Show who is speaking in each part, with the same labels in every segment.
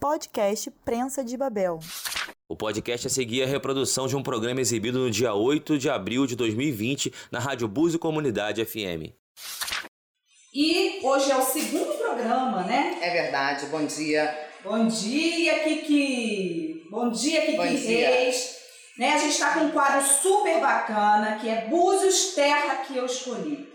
Speaker 1: Podcast Prensa de Babel.
Speaker 2: O podcast a seguir é a reprodução de um programa exibido no dia 8 de abril de 2020 na Rádio Búzio Comunidade FM.
Speaker 3: E hoje é o segundo programa, né?
Speaker 4: É verdade, bom dia.
Speaker 3: Bom dia, Kiki! Bom dia, Kiki
Speaker 4: Bom dia.
Speaker 3: Reis. Né, a gente está com um quadro super bacana, que é Búzios Terra que eu escolhi.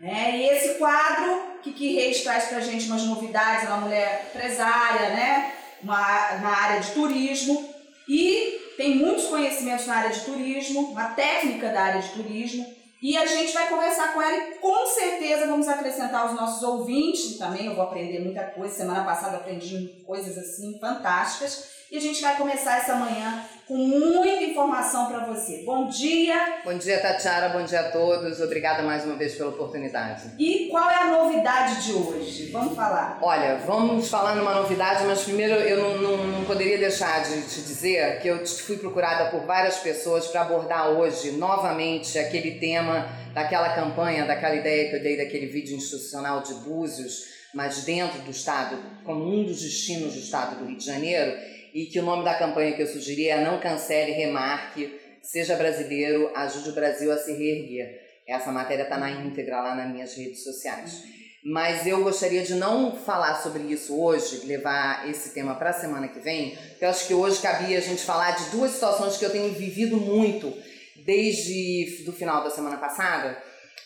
Speaker 3: Né? E esse quadro, Kiki Reis traz pra gente umas novidades, é uma mulher empresária, né? Uma, na área de turismo. E tem muitos conhecimentos na área de turismo, uma técnica da área de turismo. E a gente vai conversar com ela e com certeza vamos acrescentar aos nossos ouvintes também. Eu vou aprender muita coisa. Semana passada aprendi coisas assim fantásticas. E a gente vai começar essa manhã com muita informação para você. Bom dia!
Speaker 4: Bom dia, Tatiara, bom dia a todos. Obrigada mais uma vez pela oportunidade.
Speaker 3: E qual é a novidade de hoje? Vamos falar.
Speaker 4: Olha, vamos falar numa novidade, mas primeiro eu não, não, não poderia deixar de te dizer que eu fui procurada por várias pessoas para abordar hoje novamente aquele tema daquela campanha, daquela ideia que eu dei daquele vídeo institucional de Búzios, mas dentro do Estado, como um dos destinos do Estado do Rio de Janeiro, e que o nome da campanha que eu sugeri é Não Cancele, Remarque, Seja Brasileiro, Ajude o Brasil a se reerguer. Essa matéria está na íntegra lá nas minhas redes sociais. Mas eu gostaria de não falar sobre isso hoje, levar esse tema para a semana que vem, porque eu acho que hoje cabia a gente falar de duas situações que eu tenho vivido muito desde do final da semana passada.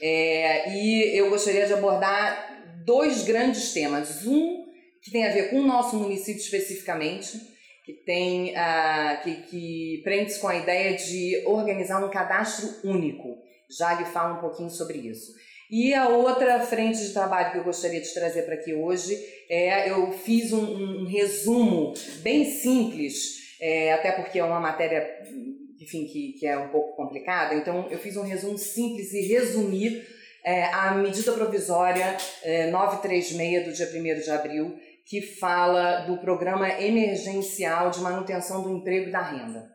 Speaker 4: É, e eu gostaria de abordar dois grandes temas. Um que tem a ver com o nosso município especificamente, que tem uh, que, que prende-se com a ideia de organizar um cadastro único. Já lhe falo um pouquinho sobre isso. E a outra frente de trabalho que eu gostaria de trazer para aqui hoje é eu fiz um, um resumo bem simples, é, até porque é uma matéria enfim, que, que é um pouco complicada, então eu fiz um resumo simples e resumi é, a medida provisória é, 936 do dia 1 de abril, que fala do programa emergencial de manutenção do emprego e da renda.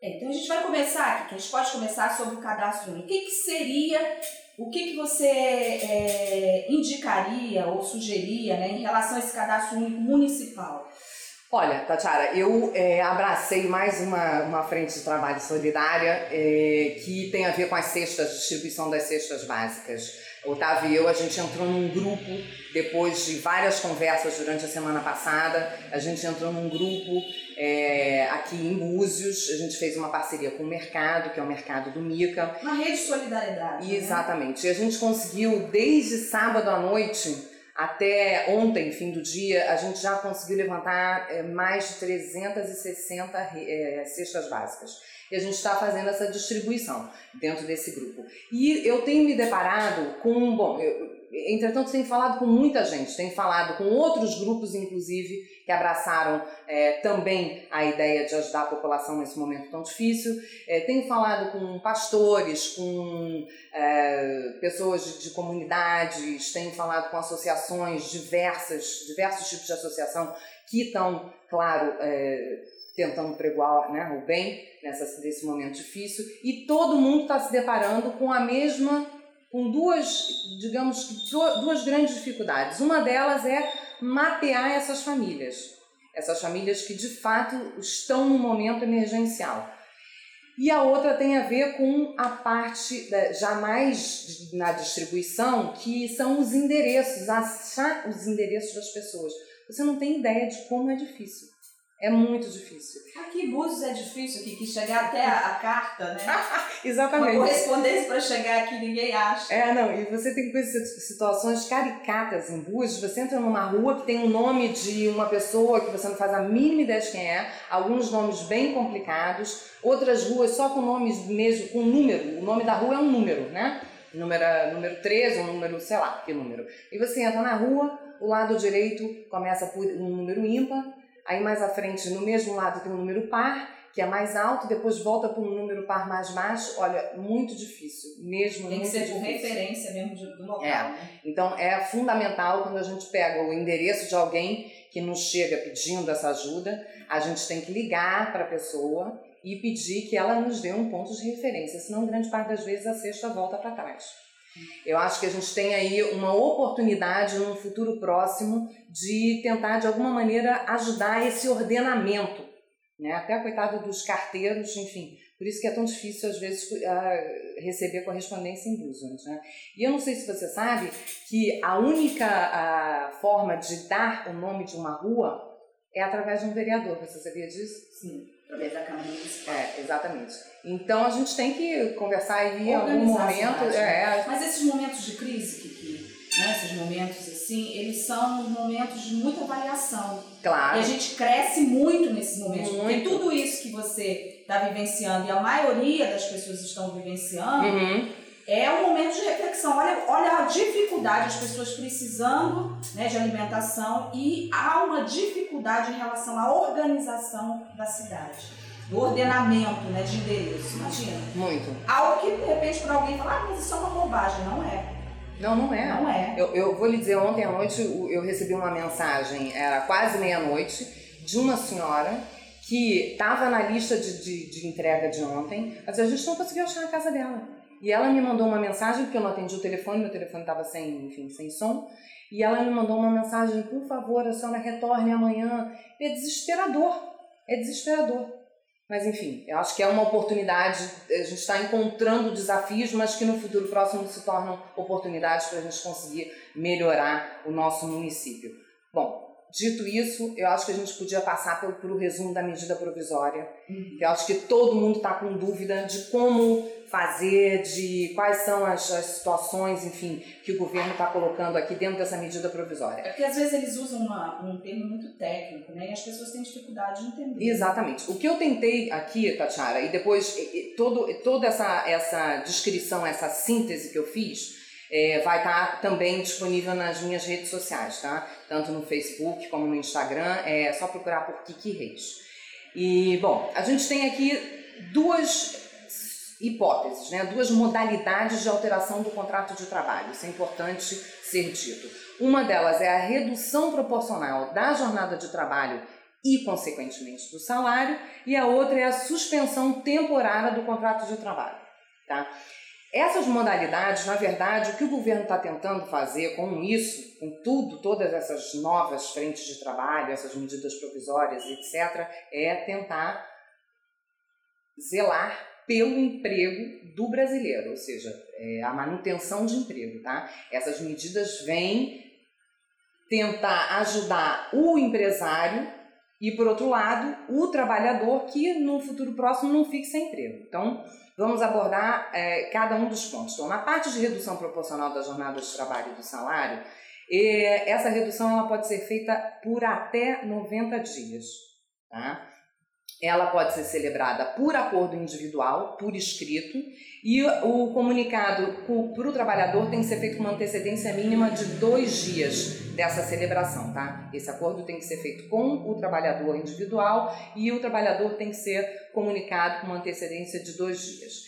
Speaker 3: É, então a gente vai começar aqui, que a gente pode começar sobre o cadastro único. O que, que seria, o que, que você é, indicaria ou sugeria né, em relação a esse cadastro único municipal?
Speaker 4: Olha, Tatiara, eu é, abracei mais uma, uma frente de trabalho solidária é, que tem a ver com as cestas, distribuição das cestas básicas. Otávio e eu, a gente entrou num grupo, depois de várias conversas durante a semana passada, a gente entrou num grupo é, aqui em Búzios, a gente fez uma parceria com o mercado, que é o mercado do Mica.
Speaker 3: Uma rede de solidariedade.
Speaker 4: Né? Exatamente. E a gente conseguiu, desde sábado à noite até ontem, fim do dia, a gente já conseguiu levantar é, mais de 360 é, cestas básicas e a gente está fazendo essa distribuição dentro desse grupo. E eu tenho me deparado com, bom, eu, entretanto tenho falado com muita gente, tenho falado com outros grupos, inclusive, que abraçaram é, também a ideia de ajudar a população nesse momento tão difícil. É, tenho falado com pastores, com é, pessoas de, de, comunidades, tenho falado com associações diversas, diversos tipos de associação que estão, claro, é, tentando pregoar né, o bem nessa, nesse momento difícil, e todo mundo está se deparando com a mesma, com duas, digamos, duas grandes dificuldades. Uma delas é mapear essas famílias, essas famílias que de fato estão no momento emergencial. E a outra tem a ver com a parte da, já mais na distribuição, que são os endereços, achar os endereços das pessoas. Você não tem ideia de como é difícil. É muito difícil.
Speaker 3: Aqui em Búzios é difícil, que, que chegar até a, a carta, né?
Speaker 4: Exatamente.
Speaker 3: Uma correspondência para chegar aqui ninguém acha.
Speaker 4: É, não, e você tem coisas, situações caricatas em Búzios. Você entra numa rua que tem o um nome de uma pessoa que você não faz a mínima ideia de quem é, alguns nomes bem complicados, outras ruas só com nomes mesmo, com número. O nome da rua é um número, né? Número, número 13, um número, sei lá, que número. E você entra na rua, o lado direito começa por um número ímpar, Aí mais à frente, no mesmo lado, tem um número par, que é mais alto, depois volta para um número par mais baixo. Olha, muito difícil, mesmo
Speaker 3: Tem
Speaker 4: que
Speaker 3: ser
Speaker 4: por
Speaker 3: referência mesmo do local.
Speaker 4: É.
Speaker 3: Né?
Speaker 4: Então é fundamental quando a gente pega o endereço de alguém que nos chega pedindo essa ajuda, a gente tem que ligar para a pessoa e pedir que ela nos dê um ponto de referência, senão grande parte das vezes a cesta volta para trás. Eu acho que a gente tem aí uma oportunidade num futuro próximo de tentar de alguma maneira ajudar esse ordenamento, né? Até coitado dos carteiros, enfim. Por isso que é tão difícil às vezes uh, receber correspondência em Business, né? E eu não sei se você sabe que a única uh, forma de dar o nome de uma rua é através de um vereador. Você sabia disso?
Speaker 3: Sim, através da Câmara Municipal.
Speaker 4: É, exatamente. Então a gente tem que conversar aí em algum momento. É,
Speaker 3: né? Mas esses momentos de crise, que, né, esses momentos assim, eles são momentos de muita variação.
Speaker 4: Claro.
Speaker 3: E a gente cresce muito nesses momentos.
Speaker 4: Muito.
Speaker 3: Porque tudo isso que você está vivenciando e a maioria das pessoas estão vivenciando.
Speaker 4: Uhum.
Speaker 3: É um momento de reflexão. Olha, olha a dificuldade, as pessoas precisando né, de alimentação e há uma dificuldade em relação à organização da cidade, do ordenamento né, de endereço. Imagina.
Speaker 4: Muito.
Speaker 3: Algo que de repente para alguém falar, ah, mas isso é uma bobagem. Não é.
Speaker 4: Não, não é.
Speaker 3: Não é.
Speaker 4: Eu, eu vou lhe dizer, ontem à noite eu recebi uma mensagem, era quase meia-noite, de uma senhora que estava na lista de, de, de entrega de ontem, mas a gente não conseguiu achar a casa dela. E ela me mandou uma mensagem, porque eu não atendi o telefone, meu telefone estava sem, enfim, sem som. E ela me mandou uma mensagem, por favor, a senhora retorne amanhã. É desesperador, é desesperador. Mas enfim, eu acho que é uma oportunidade, a gente está encontrando desafios, mas que no futuro próximo se tornam oportunidades para a gente conseguir melhorar o nosso município. Bom, dito isso, eu acho que a gente podia passar pelo, pelo resumo da medida provisória.
Speaker 3: Uhum.
Speaker 4: Eu acho que todo mundo está com dúvida de como fazer, de quais são as, as situações, enfim, que o governo está colocando aqui dentro dessa medida provisória.
Speaker 3: É porque às vezes eles usam uma, um termo muito técnico, né? E as pessoas têm dificuldade de entender.
Speaker 4: Exatamente. O que eu tentei aqui, Tatiara, e depois e, e, todo, toda essa, essa descrição, essa síntese que eu fiz, é, vai estar tá também disponível nas minhas redes sociais, tá? Tanto no Facebook como no Instagram, é só procurar por Kiki Reis. E, bom, a gente tem aqui duas hipóteses, né? duas modalidades de alteração do contrato de trabalho. Isso é importante ser dito. Uma delas é a redução proporcional da jornada de trabalho e, consequentemente, do salário, e a outra é a suspensão temporária do contrato de trabalho. Tá? Essas modalidades, na verdade, o que o governo está tentando fazer com isso, com tudo, todas essas novas frentes de trabalho, essas medidas provisórias, etc., é tentar zelar pelo emprego do brasileiro, ou seja, é a manutenção de emprego, tá? Essas medidas vêm tentar ajudar o empresário e, por outro lado, o trabalhador que no futuro próximo não fique sem emprego. Então, vamos abordar é, cada um dos pontos. Então, na parte de redução proporcional da jornada de trabalho e do salário, é, essa redução ela pode ser feita por até 90 dias. Tá? ela pode ser celebrada por acordo individual, por escrito, e o comunicado para o trabalhador tem que ser feito com uma antecedência mínima de dois dias dessa celebração, tá? Esse acordo tem que ser feito com o trabalhador individual e o trabalhador tem que ser comunicado com uma antecedência de dois dias.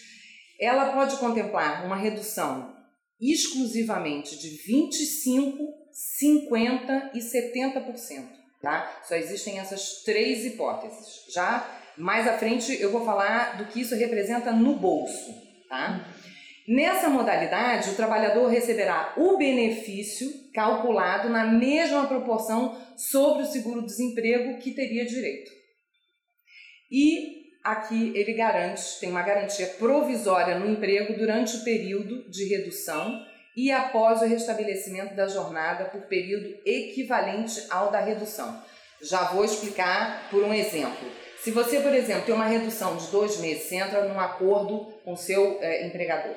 Speaker 4: Ela pode contemplar uma redução exclusivamente de 25, 50 e 70% tá? Só existem essas três hipóteses. Já mais à frente eu vou falar do que isso representa no bolso, tá? Nessa modalidade, o trabalhador receberá o benefício calculado na mesma proporção sobre o seguro-desemprego que teria direito. E aqui ele garante, tem uma garantia provisória no emprego durante o período de redução e após o restabelecimento da jornada por período equivalente ao da redução. Já vou explicar por um exemplo. Se você, por exemplo, tem uma redução de dois meses, você entra num acordo com seu é, empregador.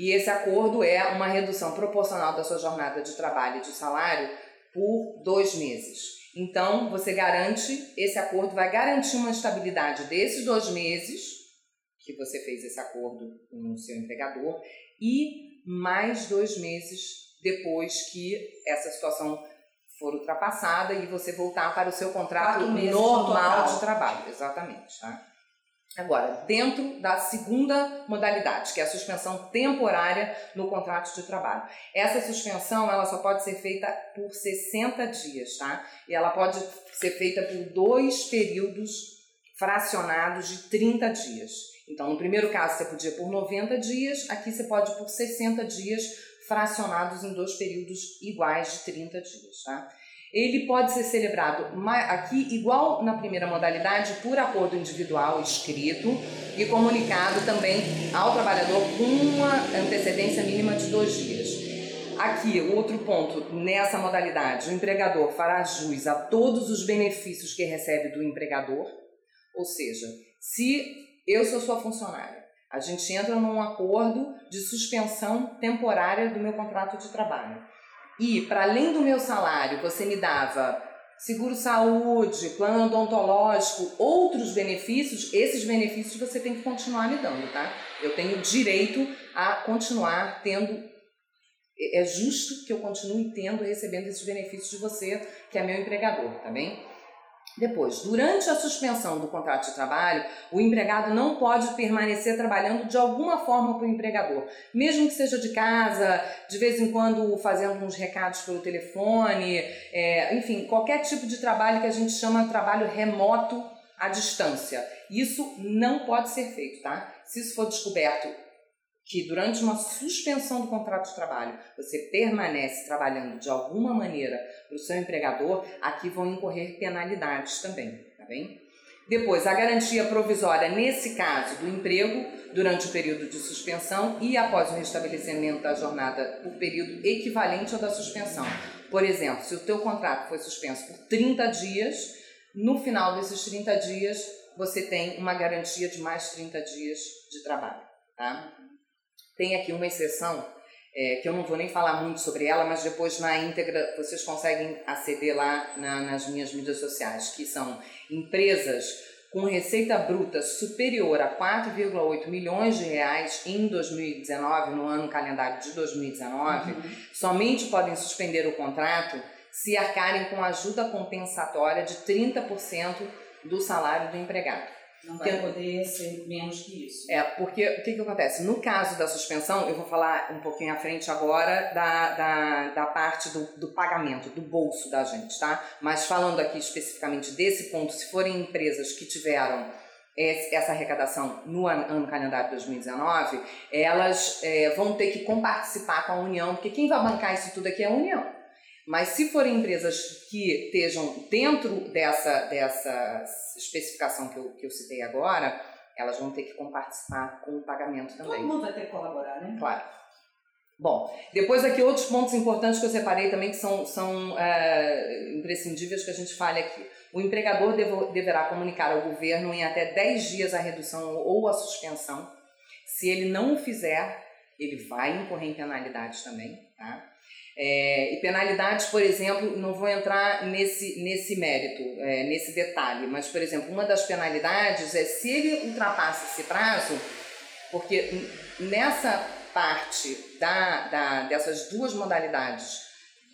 Speaker 4: E esse acordo é uma redução proporcional da sua jornada de trabalho e de salário por dois meses. Então, você garante, esse acordo vai garantir uma estabilidade desses dois meses que você fez esse acordo com o seu empregador e mais dois meses depois que essa situação for ultrapassada e você voltar para o seu contrato normal de trabalho. Exatamente. Tá? Agora, dentro da segunda modalidade, que é a suspensão temporária no contrato de trabalho. Essa suspensão ela só pode ser feita por 60 dias, tá? E ela pode ser feita por dois períodos fracionados de 30 dias. Então, no primeiro caso, você podia por 90 dias, aqui você pode por 60 dias, fracionados em dois períodos iguais de 30 dias. Tá? Ele pode ser celebrado aqui, igual na primeira modalidade, por acordo individual escrito e comunicado também ao trabalhador com uma antecedência mínima de dois dias. Aqui, outro ponto, nessa modalidade, o empregador fará jus a todos os benefícios que recebe do empregador, ou seja, se eu sou sua funcionária, a gente entra num acordo de suspensão temporária do meu contrato de trabalho e, para além do meu salário, você me dava seguro-saúde, plano odontológico, outros benefícios, esses benefícios você tem que continuar me dando, tá? Eu tenho direito a continuar tendo. É justo que eu continue tendo, recebendo esses benefícios de você, que é meu empregador, tá bem? Depois, durante a suspensão do contrato de trabalho, o empregado não pode permanecer trabalhando de alguma forma para o empregador, mesmo que seja de casa, de vez em quando fazendo uns recados pelo telefone, é, enfim, qualquer tipo de trabalho que a gente chama de trabalho remoto à distância. Isso não pode ser feito, tá? Se isso for descoberto que durante uma suspensão do contrato de trabalho você permanece trabalhando de alguma maneira para o seu empregador, aqui vão incorrer penalidades também, tá bem? Depois, a garantia provisória, nesse caso, do emprego durante o período de suspensão e após o restabelecimento da jornada por período equivalente ao da suspensão. Por exemplo, se o teu contrato foi suspenso por 30 dias, no final desses 30 dias você tem uma garantia de mais 30 dias de trabalho, tá? Tem aqui uma exceção, é, que eu não vou nem falar muito sobre ela, mas depois na íntegra vocês conseguem aceder lá na, nas minhas mídias sociais, que são empresas com receita bruta superior a 4,8 milhões de reais em 2019, no ano calendário de 2019, uhum. somente podem suspender o contrato se arcarem com ajuda compensatória de 30% do salário do empregado.
Speaker 3: Não vai poder ser menos que isso.
Speaker 4: É, porque o que, que acontece? No caso da suspensão, eu vou falar um pouquinho à frente agora da, da, da parte do, do pagamento, do bolso da gente, tá? Mas falando aqui especificamente desse ponto, se forem empresas que tiveram essa arrecadação no ano calendário 2019, elas é, vão ter que comparticipar com a União, porque quem vai bancar isso tudo aqui é a União. Mas se forem empresas que estejam dentro dessa, dessa especificação que eu, que eu citei agora, elas vão ter que compartilhar com o pagamento também.
Speaker 3: Todo mundo vai ter que colaborar, né?
Speaker 4: Claro. Bom, depois aqui outros pontos importantes que eu separei também que são, são é, imprescindíveis que a gente fale aqui. O empregador devo, deverá comunicar ao governo em até 10 dias a redução ou a suspensão. Se ele não o fizer, ele vai incorrer em penalidades também, tá? É, e penalidades, por exemplo, não vou entrar nesse, nesse mérito, é, nesse detalhe, mas, por exemplo, uma das penalidades é se ele ultrapassa esse prazo, porque nessa parte da, da, dessas duas modalidades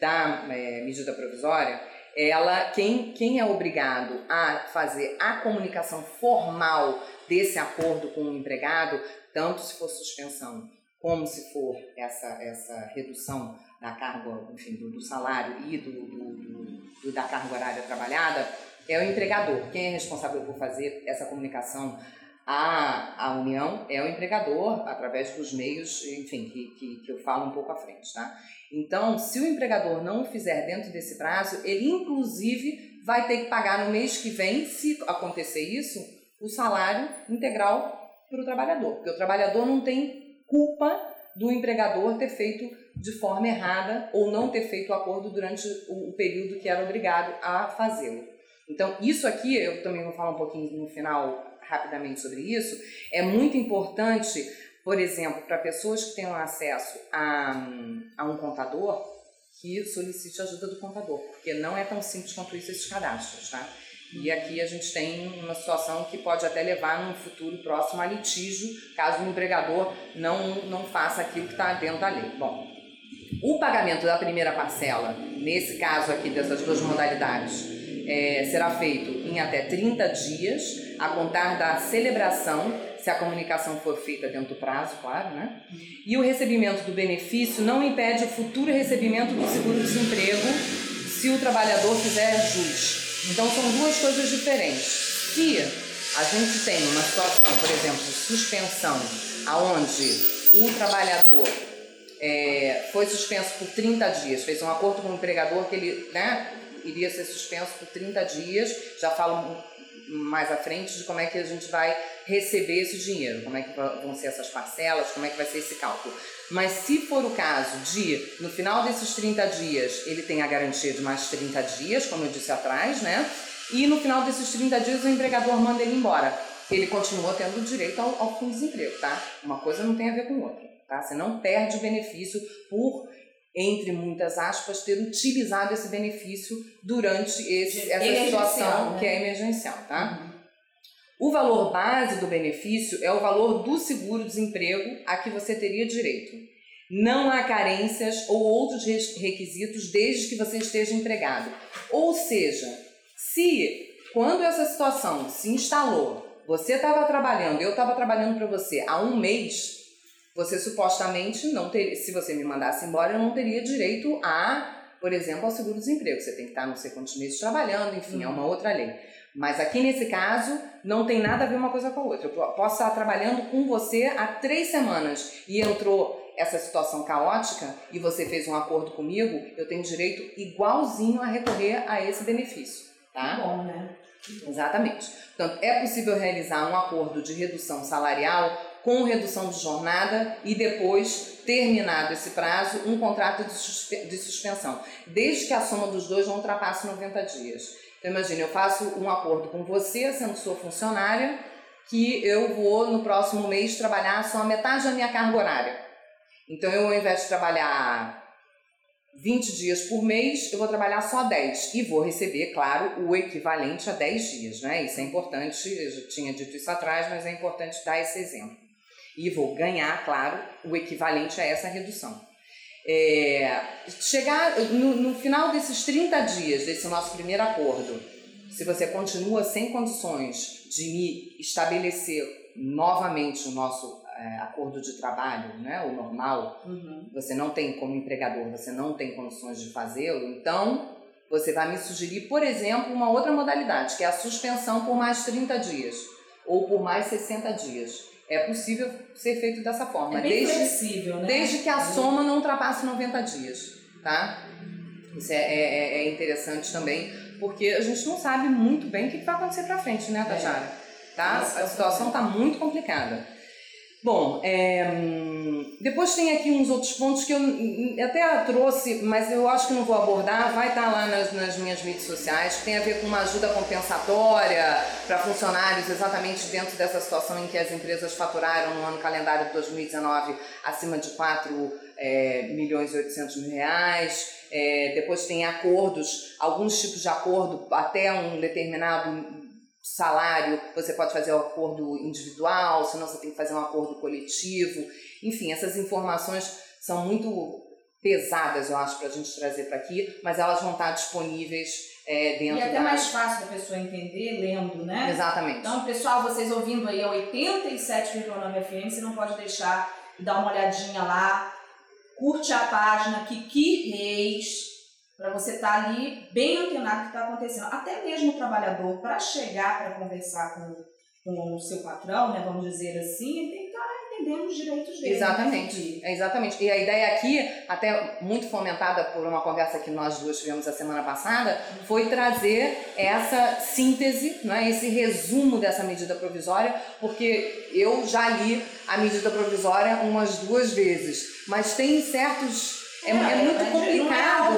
Speaker 4: da é, medida provisória, ela, quem, quem é obrigado a fazer a comunicação formal desse acordo com o empregado, tanto se for suspensão como se for essa, essa redução da carga, enfim, do, do salário e do, do, do, da carga horária trabalhada, é o empregador. Quem é responsável por fazer essa comunicação à, à União é o empregador, através dos meios, enfim, que, que, que eu falo um pouco à frente, tá? Então, se o empregador não fizer dentro desse prazo, ele inclusive vai ter que pagar no mês que vem, se acontecer isso, o salário integral para o trabalhador, porque o trabalhador não tem culpa do empregador ter feito de forma errada ou não ter feito o acordo durante o, período que era obrigado a fazê-lo. Então, isso aqui, eu também vou falar um pouquinho no final rapidamente sobre isso, é muito importante, por exemplo, para pessoas que tenham acesso a, a um contador, que solicite ajuda do contador, porque não é tão simples quanto isso esses cadastros, tá? E aqui a gente tem uma situação que pode até levar num futuro próximo a litígio, caso o empregador não, não faça aquilo que está dentro da lei. Bom, o pagamento da primeira parcela, nesse caso aqui dessas duas modalidades, é, será feito em até 30 dias, a contar da celebração, se a comunicação for feita dentro do prazo, claro, né? E o recebimento do benefício não impede o futuro recebimento do seguro-desemprego se o trabalhador fizer jus então são duas coisas diferentes. Se a gente tem uma situação, por exemplo, de suspensão, aonde o trabalhador é, foi suspenso por 30 dias, fez um acordo com o empregador que ele né, iria ser suspenso por 30 dias, já falo mais à frente de como é que a gente vai receber esse dinheiro, como é que vão ser essas parcelas, como é que vai ser esse cálculo. Mas se for o caso de, no final desses 30 dias, ele tem a garantia de mais 30 dias, como eu disse atrás, né? E no final desses 30 dias o empregador manda ele embora. Ele continua tendo direito ao, ao fundo de desemprego, tá? Uma coisa não tem a ver com outra, tá? Você não perde o benefício por entre muitas aspas, ter utilizado esse benefício durante esse, essa situação né? que é emergencial, tá? Uhum. O valor base do benefício é o valor do seguro-desemprego a que você teria direito. Não há carências ou outros requisitos desde que você esteja empregado. Ou seja, se quando essa situação se instalou, você estava trabalhando, eu estava trabalhando para você há um mês, você supostamente não teria, se você me mandasse embora, eu não teria direito a, por exemplo, ao seguro-desemprego. Você tem que estar não sei quantos meses trabalhando, enfim, é uma uhum. outra lei. Mas aqui nesse caso, não tem nada a ver uma coisa com a outra. Eu posso estar trabalhando com você há três semanas e entrou essa situação caótica e você fez um acordo comigo, eu tenho direito igualzinho a recorrer a esse benefício. Tá?
Speaker 3: Bom, né?
Speaker 4: Exatamente. Portanto, é possível realizar um acordo de redução salarial com redução de jornada e depois, terminado esse prazo, um contrato de, suspe de suspensão, desde que a soma dos dois não ultrapasse 90 dias. Então, imagine, eu faço um acordo com você, sendo sua funcionária, que eu vou no próximo mês trabalhar só metade da minha carga horária. Então, eu, ao invés de trabalhar 20 dias por mês, eu vou trabalhar só 10 e vou receber, claro, o equivalente a 10 dias, né? Isso é importante, eu já tinha dito isso atrás, mas é importante dar esse exemplo e vou ganhar, claro, o equivalente a essa redução. É, chegar no, no, final desses 30 dias desse nosso primeiro acordo, se você continua sem condições de me estabelecer novamente o nosso é, acordo de trabalho, né, o normal, uhum. você não tem como empregador, você não tem condições de fazê-lo, então você vai me sugerir, por exemplo, uma outra modalidade, que é a suspensão por mais 30 dias ou por mais 60 dias é possível ser feito dessa forma.
Speaker 3: É bem
Speaker 4: desde,
Speaker 3: flexível, né?
Speaker 4: Desde que a soma não ultrapasse 90 dias, tá? Isso é, é, é interessante também, porque a gente não sabe muito bem o que vai acontecer para frente, né, Tajara? É. Tá? A situação está muito complicada. Bom, é, depois tem aqui uns outros pontos que eu até trouxe, mas eu acho que não vou abordar, vai estar tá lá nas, nas minhas mídias sociais, que tem a ver com uma ajuda compensatória para funcionários exatamente dentro dessa situação em que as empresas faturaram no ano calendário de 2019 acima de 4 é, milhões e 800 mil reais. É, depois tem acordos, alguns tipos de acordo até um determinado salário, você pode fazer um acordo individual, senão você tem que fazer um acordo coletivo. Enfim, essas informações são muito pesadas, eu acho, para a gente trazer para aqui, mas elas vão estar disponíveis é, dentro
Speaker 3: E até da... mais fácil da pessoa entender lendo, né?
Speaker 4: Exatamente.
Speaker 3: Então, pessoal, vocês ouvindo aí a 87,9 FM, você não pode deixar de dar uma olhadinha lá, curte a página Kiki Reis, para você estar tá ali bem antenado o que está acontecendo. Até mesmo o trabalhador, para chegar para conversar com, com o seu patrão, né, vamos dizer assim, ele tem que estar tá entendendo os direitos dele.
Speaker 4: Exatamente, né? exatamente. E a ideia aqui, até muito fomentada por uma conversa que nós duas tivemos a semana passada, foi trazer essa síntese, né, esse resumo dessa medida provisória, porque eu já li a medida provisória umas duas vezes, mas tem certos é, é, é muito é, complicado.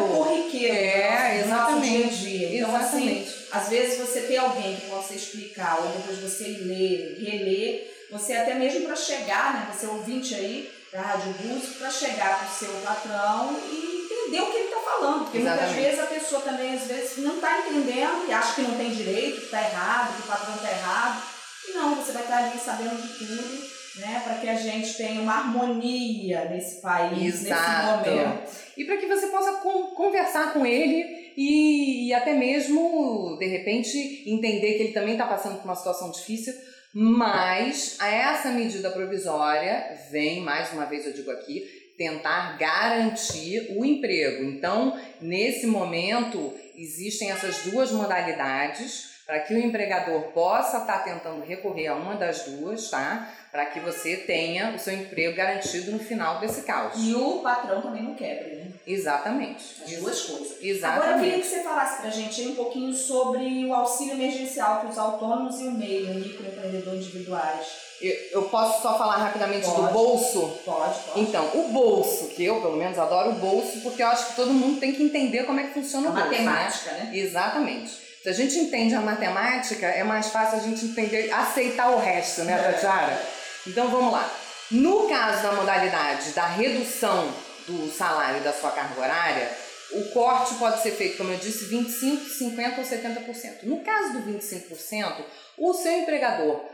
Speaker 3: Alguém que possa explicar, ou depois você ler, reler, você até mesmo para chegar, né, você ouvinte aí da Rádio Búzico, para chegar para o seu patrão e entender o que ele está falando. Porque exatamente. muitas vezes a pessoa também, às vezes, não está entendendo e acha que não tem direito, que está errado, que o patrão está errado. E não, você vai estar ali sabendo de tudo né, para que a gente tenha uma harmonia nesse país, Exato. nesse momento.
Speaker 4: E para que você possa com, conversar com ele e, e, até mesmo, de repente, entender que ele também está passando por uma situação difícil, mas essa medida provisória vem, mais uma vez eu digo aqui, tentar garantir o emprego. Então, nesse momento, existem essas duas modalidades para que o empregador possa estar tá tentando recorrer a uma das duas, tá? Para que você tenha o seu emprego garantido no final desse caos.
Speaker 3: E o patrão também não quebre, né?
Speaker 4: Exatamente.
Speaker 3: As duas coisas.
Speaker 4: Exatamente.
Speaker 3: Agora eu queria que você falasse pra gente aí um pouquinho sobre o auxílio emergencial para os autônomos e o MEI, o microempreendedor individuais.
Speaker 4: Eu, posso só falar rapidamente
Speaker 3: pode.
Speaker 4: do bolso?
Speaker 3: Pode, pode.
Speaker 4: Então, o bolso, que eu pelo menos adoro o bolso, porque eu acho que todo mundo tem que entender como é que funciona
Speaker 3: a
Speaker 4: o bolso.
Speaker 3: Matemática,
Speaker 4: né?
Speaker 3: né?
Speaker 4: Exatamente. Se a gente entende a matemática, é mais fácil a gente entender, aceitar o resto, né,
Speaker 3: É.
Speaker 4: Tatiara? Então vamos lá. No caso da modalidade da redução do salário da sua carga horária, o corte pode ser feito, como eu disse, 25%, 50% ou 70%. No caso do 25%, o seu empregador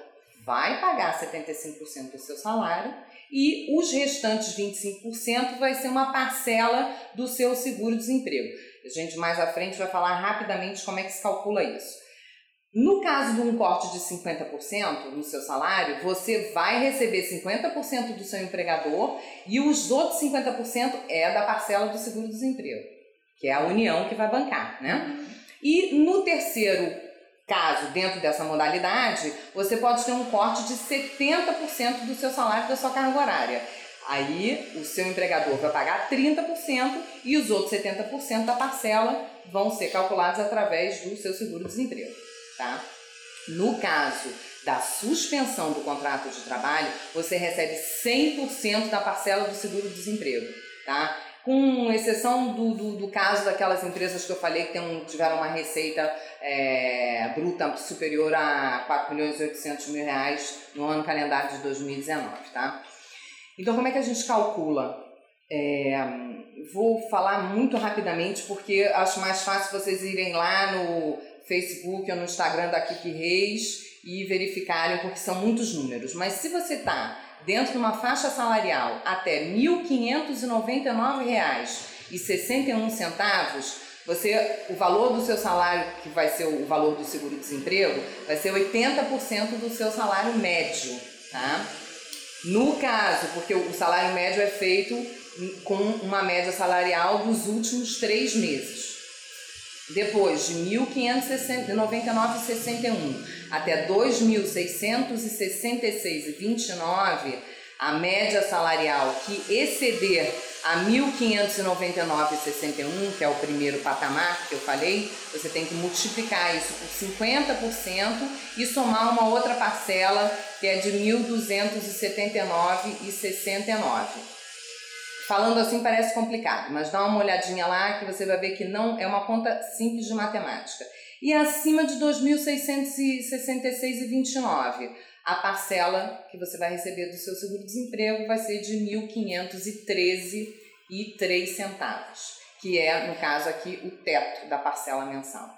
Speaker 4: vai pagar 75% do seu salário e os restantes 25% vai ser uma parcela do seu seguro-desemprego. A gente mais à frente vai falar rapidamente como é que se calcula isso. No caso de um corte de 50% no seu salário, você vai receber 50% do seu empregador e os outros 50% é da parcela do seguro-desemprego, que é a União que vai bancar, né? E no terceiro caso, dentro dessa modalidade, você pode ter um corte de 70% do seu salário da sua carga horária. Aí o seu empregador vai pagar 30% e os outros 70% da parcela vão ser calculados através do seu seguro-desemprego, tá? No caso da suspensão do contrato de trabalho, você recebe 100% da parcela do seguro-desemprego, tá? Com exceção do, do, do, caso daquelas empresas que eu falei que tem um, tiveram uma receita é, bruta superior a 4 milhões e 800 mil reais no ano calendário de 2019, tá? Então, como é que a gente calcula? É, vou falar muito rapidamente porque acho mais fácil vocês irem lá no Facebook ou no Instagram da Kiki Reis e verificarem, porque são muitos números. Mas se você está dentro de uma faixa salarial até R$ 1.599,61, você, o valor do seu salário, que vai ser o valor do seguro-desemprego, vai ser 80% do seu salário médio, tá? No caso, porque o salário médio é feito com uma média salarial dos últimos três meses. Depois de 1.599,61 até 2.666,29, a média salarial que exceder a 1.599,61, que é o primeiro patamar que eu falei, você tem que multiplicar isso por 50% e somar uma outra parcela que é de 1.279,69. Falando assim parece complicado, mas dá uma olhadinha lá que você vai ver que não é uma conta simples de matemática. E acima de 2.666,29, a parcela que você vai receber do seu seguro-desemprego vai ser de R$ 1.513,03 centavos, que é, no caso aqui, o teto da parcela mensal.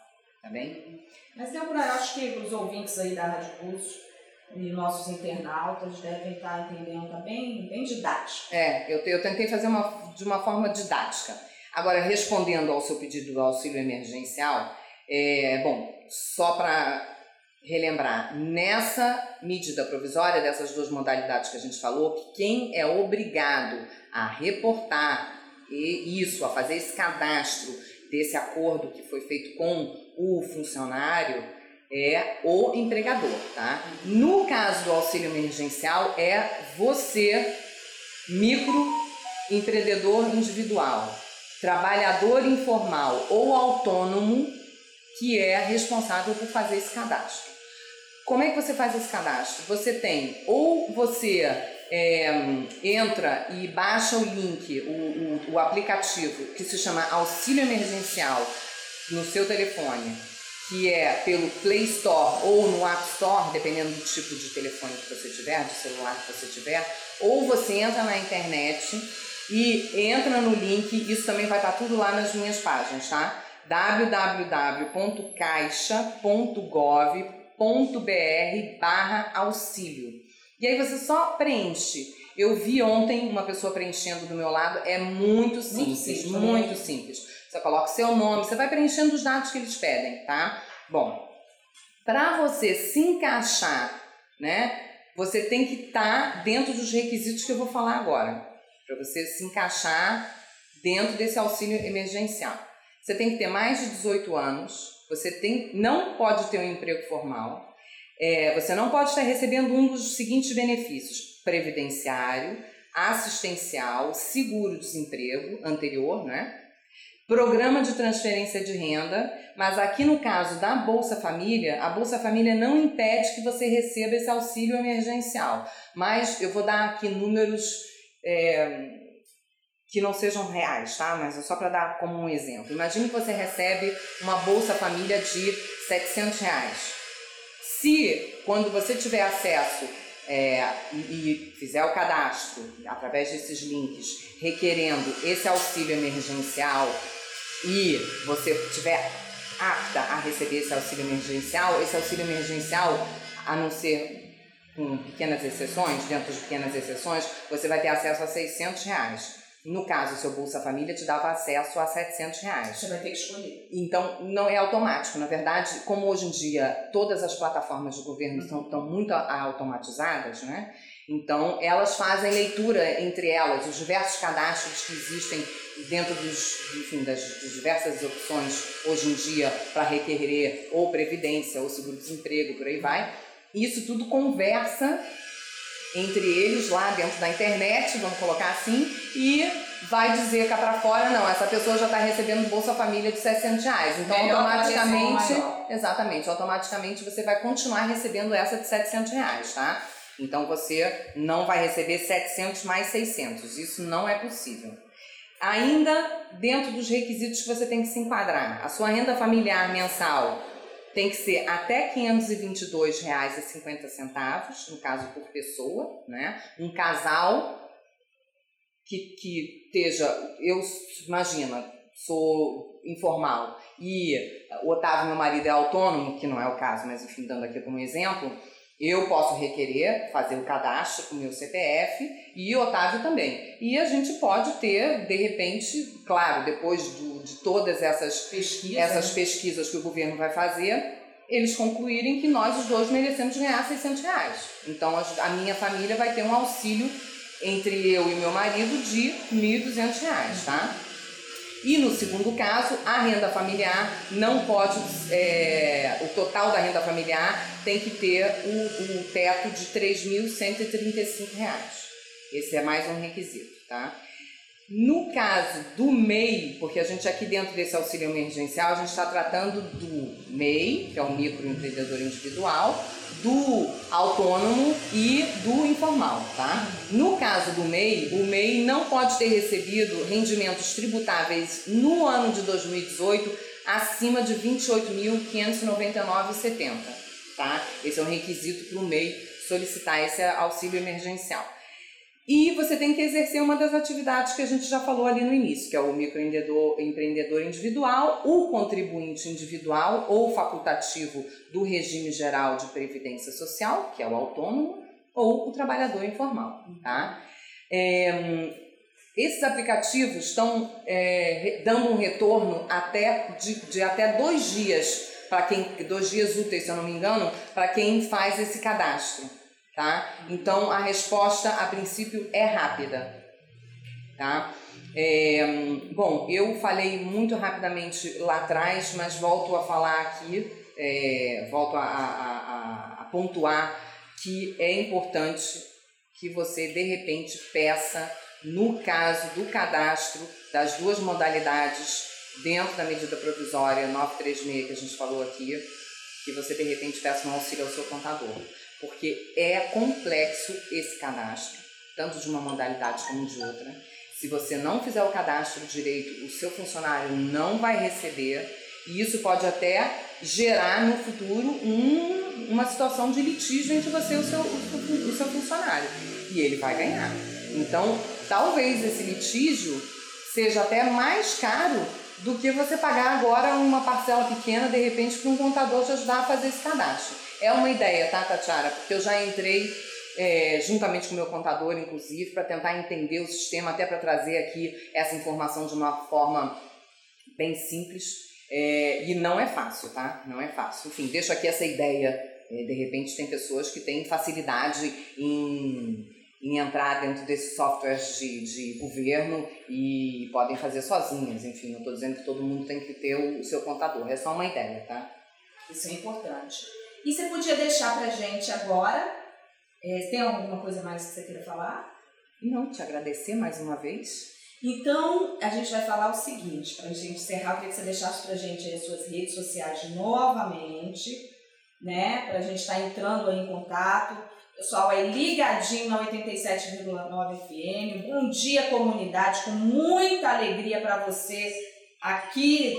Speaker 4: Tá bem?
Speaker 3: Mas, Débora, eu acho que os ouvintes aí da Rádio Pulso e nossos internautas devem estar entendendo também, bem didático.
Speaker 4: É, eu, eu tentei fazer uma, de uma forma didática. Agora, respondendo ao seu pedido do auxílio emergencial, é, bom, só para relembrar, nessa medida provisória, dessas duas modalidades que a gente falou, que quem é obrigado a reportar isso, a fazer esse cadastro desse acordo que foi feito com o funcionário, é o empregador, tá? No caso do auxílio emergencial, é você, microempreendedor individual, trabalhador informal ou autônomo, que é responsável por fazer esse cadastro. Como é que você faz esse cadastro? Você tem, ou você é, entra e baixa o link, o, o, o aplicativo que se chama Auxílio Emergencial no seu telefone, que é pelo Play Store ou no App Store, dependendo do tipo de telefone que você tiver, de celular que você tiver, ou você entra na internet e entra no link, isso também vai estar tudo lá nas minhas páginas, tá? www.caixa.gov.br barra auxílio. E aí você só preenche. Eu vi ontem uma pessoa preenchendo do meu lado, é muito simples,
Speaker 3: simples,
Speaker 4: muito simples. Você coloca seu nome, você vai preenchendo os dados que eles pedem, tá? Bom, para você se encaixar, né? Você tem que estar tá dentro dos requisitos que eu vou falar agora, para você se encaixar dentro desse auxílio emergencial. Você tem que ter mais de 18 anos, Você tem, não pode ter um emprego formal, é, você não pode estar recebendo um dos seguintes benefícios: previdenciário, assistencial, seguro-desemprego anterior, né? Programa de transferência de renda, mas aqui no caso da Bolsa Família, a Bolsa Família não impede que você receba esse auxílio emergencial. Mas eu vou dar aqui números é, que não sejam reais, tá? Mas é só para dar como um exemplo. Imagine que você recebe uma Bolsa Família de 700 reais. Se, quando você tiver acesso é, e, e, fizer o cadastro através desses links, requerendo esse auxílio emergencial e você tiver apta a receber esse auxílio emergencial, esse auxílio emergencial, a não ser com pequenas exceções, dentro de pequenas exceções, você vai ter acesso a 600 reais. No caso, o seu Bolsa Família te dava acesso a 700 reais.
Speaker 3: Você vai ter que escolher.
Speaker 4: Então, não é automático. Na verdade, como hoje em dia todas as plataformas de governo estão, estão muito automatizadas, né? Então, elas fazem leitura entre elas, os diversos cadastros que existem dentro dos, enfim, das, diversas opções hoje em dia para requerer ou previdência ou seguro-desemprego, por aí vai. Isso tudo conversa entre eles lá dentro da internet, vamos colocar assim, e vai dizer cá para fora, não, essa pessoa já está recebendo Bolsa Família de 600 reais. Então, Melhor automaticamente, exatamente, automaticamente você vai continuar recebendo essa de 700 reais, tá? Então, você não vai receber 700 mais 600. Isso não é possível. Ainda dentro dos requisitos que você tem que se enquadrar, a sua renda familiar mensal tem que ser até R$ 522,50, no caso por pessoa, né? Um casal que, que esteja, eu imagina, sou informal e o Otávio, meu marido, é autônomo, que não é o caso, mas enfim, dando aqui como exemplo, eu posso requerer fazer o cadastro com o meu CPF e o Otávio também. E a gente pode ter, de repente, claro, depois do, de todas essas, Pesquisa. essas pesquisas que o governo vai fazer, eles concluírem que nós os dois merecemos ganhar 600 reais. Então a minha família vai ter um auxílio entre eu e meu marido de 1.200 reais, tá? E no segundo caso, a renda familiar não pode, é, o total da renda familiar tem que ter um, um teto de R$ 3.135. Esse é mais um requisito, tá? No caso do MEI, porque a gente aqui dentro desse auxílio emergencial, a gente está tratando do MEI, que é o microempreendedor individual, do autônomo e do informal, tá? No caso do MEI, o MEI não pode ter recebido rendimentos tributáveis no ano de 2018 acima de 28.599,70, tá? Esse é um requisito para o MEI solicitar esse auxílio emergencial. E você tem que exercer uma das atividades que a gente já falou ali no início, que é o microempreendedor empreendedor individual, o contribuinte individual ou facultativo do regime geral de previdência social, que é o autônomo, ou o trabalhador informal. Tá? É, esses aplicativos estão é, dando um retorno até de, de até dois dias para quem dois dias úteis, se eu não me engano, para quem faz esse cadastro tá? Então a resposta a princípio é rápida, tá? É, bom, eu falei muito rapidamente lá atrás, mas volto a falar aqui, é, volto a, a, a, a pontuar que é importante que você de repente peça, no caso do cadastro das duas modalidades dentro da medida provisória 936 que a gente falou aqui, que você de repente peça um auxílio ao seu contador porque é complexo esse cadastro, tanto de uma modalidade como de outra. Se você não fizer o cadastro direito, o seu funcionário não vai receber, e isso pode até gerar no futuro um, uma situação de litígio entre você e o seu, o, o seu funcionário, e ele vai ganhar. Então, talvez esse litígio seja até mais caro do que você pagar agora uma parcela pequena, de repente, para um contador te ajudar a fazer esse cadastro. É uma ideia, tá, Tatiara? Porque eu já entrei é, juntamente com o meu contador, inclusive, para tentar entender o sistema, até para trazer aqui essa informação de uma forma bem simples. É, e não é fácil, tá? Não é fácil. Enfim, deixo aqui essa ideia. É, de repente, tem pessoas que têm facilidade em, em entrar dentro desses softwares de, de governo e podem fazer sozinhas. Enfim, não estou dizendo que todo mundo tem que ter o seu contador, é só uma ideia, tá?
Speaker 3: Isso é importante. E você podia deixar pra gente agora, é, tem alguma coisa mais que você queira falar?
Speaker 4: Não, te agradecer mais uma vez.
Speaker 3: Então, a gente vai falar o seguinte, pra gente encerrar, eu queria que você deixasse pra gente as suas redes sociais novamente, né? Pra gente estar tá entrando aí em contato. Pessoal aí ligadinho na 87,9 FM. Bom dia, comunidade, com muita alegria para você aqui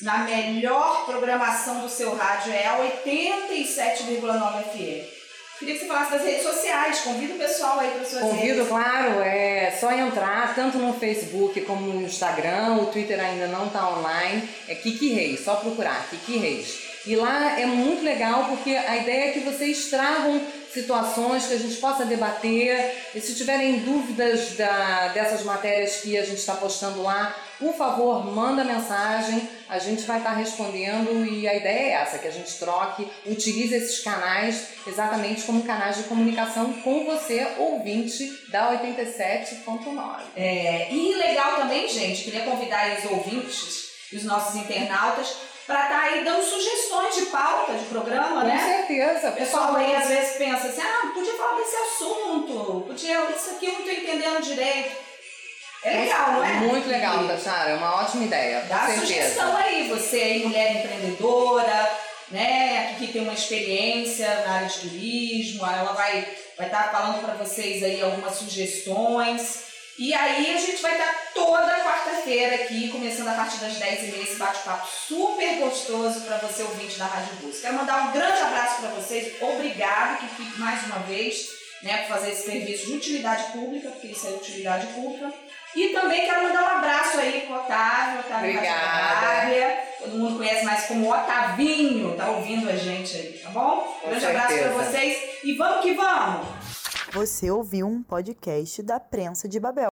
Speaker 3: na melhor programação do seu rádio, é a 87,9 FM. Queria que você falasse das redes sociais, convida o pessoal aí para suas
Speaker 4: Convido,
Speaker 3: redes.
Speaker 4: Convido, claro, é só entrar tanto no Facebook como no Instagram, o Twitter ainda não está online, é Kiki Reis, só procurar, Kiki Reis. E lá é muito legal porque a ideia é que vocês tragam situações que a gente possa debater. E se tiverem dúvidas da, dessas matérias que a gente está postando lá, por favor, manda mensagem, a gente vai estar respondendo e a ideia é essa, que a gente troque, utilize esses canais exatamente como canais de comunicação com você, ouvinte da 87.9.
Speaker 3: É, e legal também, gente, queria convidar os ouvintes e os nossos internautas para estar tá aí dando sugestões de pauta de programa,
Speaker 4: Com
Speaker 3: né?
Speaker 4: Com certeza.
Speaker 3: O pessoal aí às vezes pensa assim, ah, podia falar desse assunto, podia, isso aqui eu não estou entendendo direito. É legal, não é?
Speaker 4: Muito legal, Tachara, é uma ótima ideia.
Speaker 3: Dá
Speaker 4: certeza.
Speaker 3: sugestão aí, você aí, mulher empreendedora, né, que tem uma experiência na área de turismo, ela vai vai estar tá falando para vocês aí algumas sugestões. E aí a gente vai estar toda quarta-feira aqui, começando a partir das 10h30, esse bate-papo super gostoso para você ouvinte da Rádio Bus. Quero mandar um grande abraço para vocês, obrigado que fique mais uma vez, né, por fazer esse serviço de utilidade pública, porque isso é utilidade pública. E também quero mandar um abraço aí pro Otávio, Otávio
Speaker 4: Obrigada.
Speaker 3: Todo mundo conhece mais como Otavinho, tá ouvindo a gente aí, tá bom?
Speaker 4: Com
Speaker 3: grande
Speaker 4: certeza.
Speaker 3: abraço para vocês e vamos que vamos!
Speaker 1: Você ouviu um podcast da Prensa de Babel.